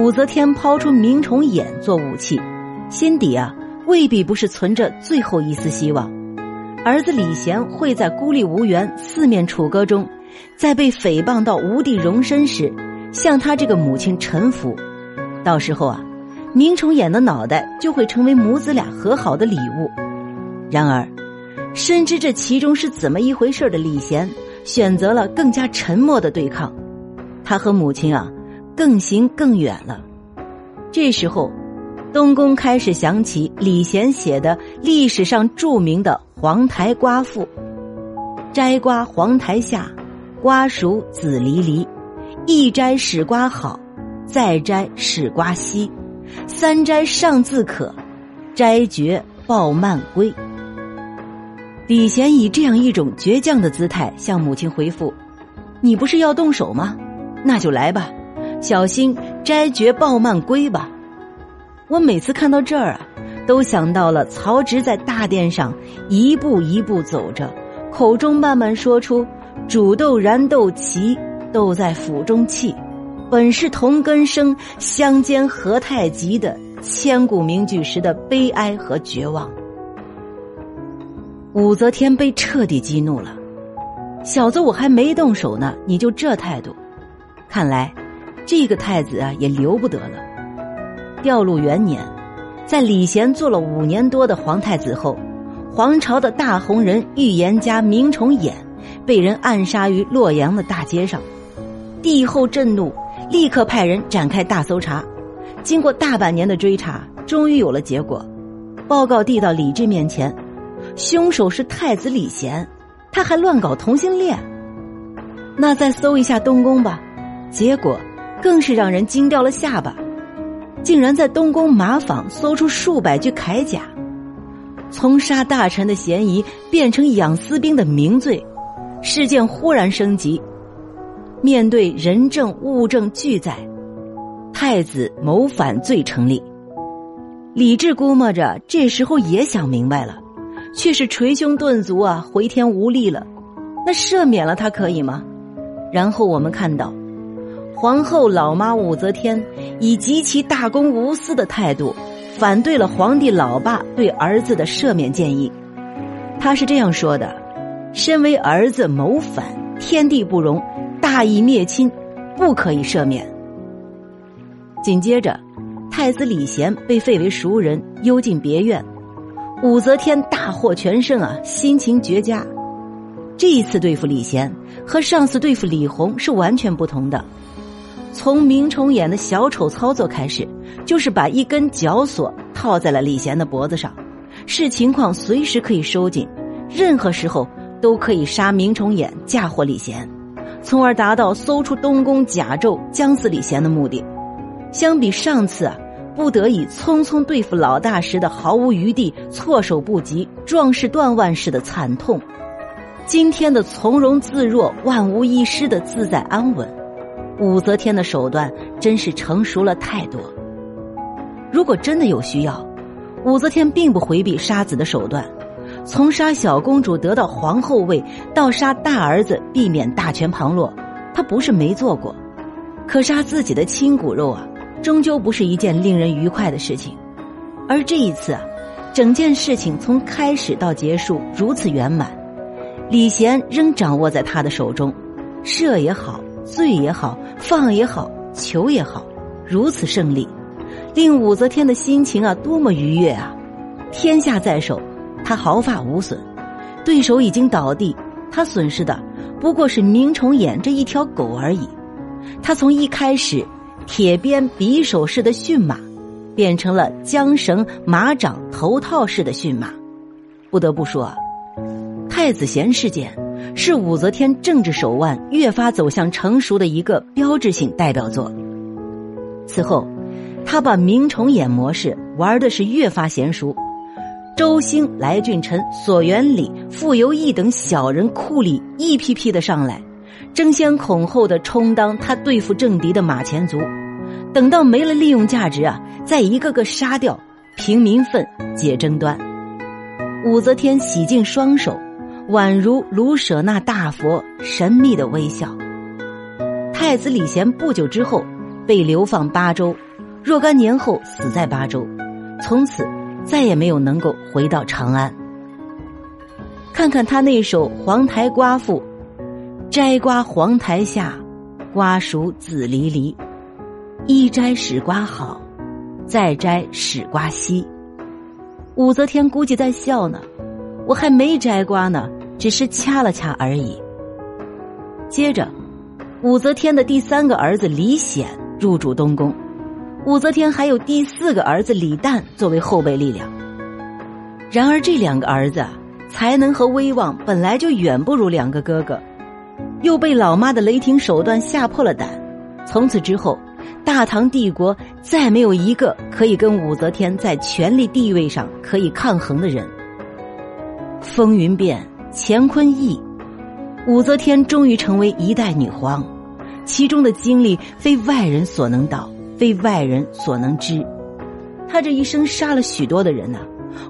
武则天抛出明崇俨做武器，心底啊未必不是存着最后一丝希望。儿子李贤会在孤立无援、四面楚歌中，在被诽谤到无地容身时，向他这个母亲臣服。到时候啊，明崇俨的脑袋就会成为母子俩和好的礼物。然而，深知这其中是怎么一回事的李贤，选择了更加沉默的对抗。他和母亲啊。更行更远了。这时候，东宫开始想起李贤写的历史上著名的《黄台瓜赋》：“摘瓜黄台下，瓜熟子离离。一摘使瓜好，再摘使瓜稀。三摘尚自可，摘绝抱蔓归。”李贤以这样一种倔强的姿态向母亲回复：“你不是要动手吗？那就来吧。”小心摘绝报慢归吧！我每次看到这儿啊，都想到了曹植在大殿上一步一步走着，口中慢慢说出“煮豆燃豆萁，豆在釜中泣，本是同根生，相煎何太急”的千古名句时的悲哀和绝望。武则天被彻底激怒了，小子，我还没动手呢，你就这态度，看来。这个太子啊，也留不得了。调禄元年，在李贤做了五年多的皇太子后，皇朝的大红人预言家明崇俨被人暗杀于洛阳的大街上。帝后震怒，立刻派人展开大搜查。经过大半年的追查，终于有了结果。报告递到李治面前，凶手是太子李贤，他还乱搞同性恋。那再搜一下东宫吧，结果。更是让人惊掉了下巴，竟然在东宫马坊搜出数百具铠甲，从杀大臣的嫌疑变成养私兵的名罪，事件忽然升级。面对人证物证俱在，太子谋反罪成立。李治估摸着这时候也想明白了，却是捶胸顿足啊，回天无力了。那赦免了他可以吗？然后我们看到。皇后老妈武则天以极其大公无私的态度，反对了皇帝老爸对儿子的赦免建议。他是这样说的：“身为儿子谋反，天地不容，大义灭亲，不可以赦免。”紧接着，太子李贤被废为熟人，幽禁别院。武则天大获全胜啊，心情绝佳。这一次对付李贤和上次对付李弘是完全不同的。从明崇俨的小丑操作开始，就是把一根绞索套在了李贤的脖子上，视情况随时可以收紧，任何时候都可以杀明崇俨，嫁祸李贤，从而达到搜出东宫甲胄，将死李贤的目的。相比上次啊，不得已匆匆对付老大时的毫无余地、措手不及、壮士断腕式的惨痛，今天的从容自若、万无一失的自在安稳。武则天的手段真是成熟了太多。如果真的有需要，武则天并不回避杀子的手段。从杀小公主得到皇后位，到杀大儿子避免大权旁落，她不是没做过。可杀自己的亲骨肉啊，终究不是一件令人愉快的事情。而这一次啊，整件事情从开始到结束如此圆满，李贤仍掌握在他的手中，射也好。醉也好，放也好，求也好，如此胜利，令武则天的心情啊多么愉悦啊！天下在手，他毫发无损；对手已经倒地，他损失的不过是明崇俨这一条狗而已。他从一开始铁鞭匕首式的驯马，变成了缰绳马掌头套式的驯马。不得不说，太子贤事件。是武则天政治手腕越发走向成熟的一个标志性代表作。此后，他把明崇俨模式玩的是越发娴熟。周兴、来俊臣、索元礼、傅由义等小人库里一批批的上来，争先恐后的充当他对付政敌的马前卒。等到没了利用价值啊，再一个个杀掉，平民愤解争端。武则天洗净双手。宛如卢舍那大佛神秘的微笑。太子李贤不久之后被流放巴州，若干年后死在巴州，从此再也没有能够回到长安。看看他那首《黄台瓜赋》：“摘瓜黄台下，瓜熟子离离。一摘使瓜好，再摘使瓜稀。”武则天估计在笑呢，我还没摘瓜呢，只是掐了掐而已。接着，武则天的第三个儿子李显入主东宫，武则天还有第四个儿子李旦作为后备力量。然而，这两个儿子才能和威望本来就远不如两个哥哥，又被老妈的雷霆手段吓破了胆。从此之后，大唐帝国再没有一个可以跟武则天在权力地位上可以抗衡的人。风云变，乾坤易，武则天终于成为一代女皇，其中的经历非外人所能道，非外人所能知。她这一生杀了许多的人呐。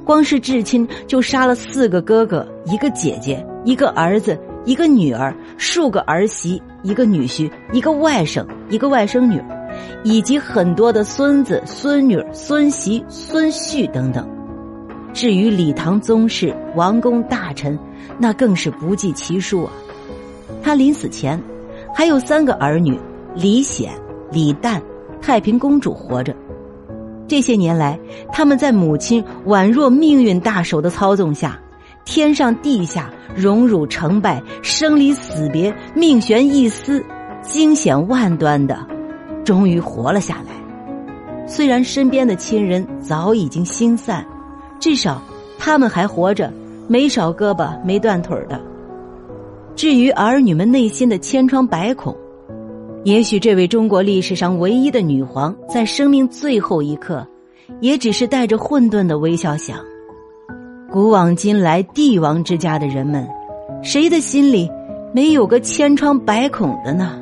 光是至亲就杀了四个哥哥、一个姐姐、一个儿子、一个女儿、数个儿媳、一个女婿、一个外甥、一个外甥女，以及很多的孙子、孙女、孙媳、孙婿等等。至于李唐宗室、王公大臣，那更是不计其数啊。他临死前还有三个儿女：李显、李旦、太平公主活着。这些年来，他们在母亲宛若命运大手的操纵下，天上地下，荣辱成败，生离死别，命悬一丝，惊险万端的，终于活了下来。虽然身边的亲人早已经心散，至少他们还活着，没少胳膊没断腿的。至于儿女们内心的千疮百孔。也许这位中国历史上唯一的女皇，在生命最后一刻，也只是带着混沌的微笑想：古往今来帝王之家的人们，谁的心里没有个千疮百孔的呢？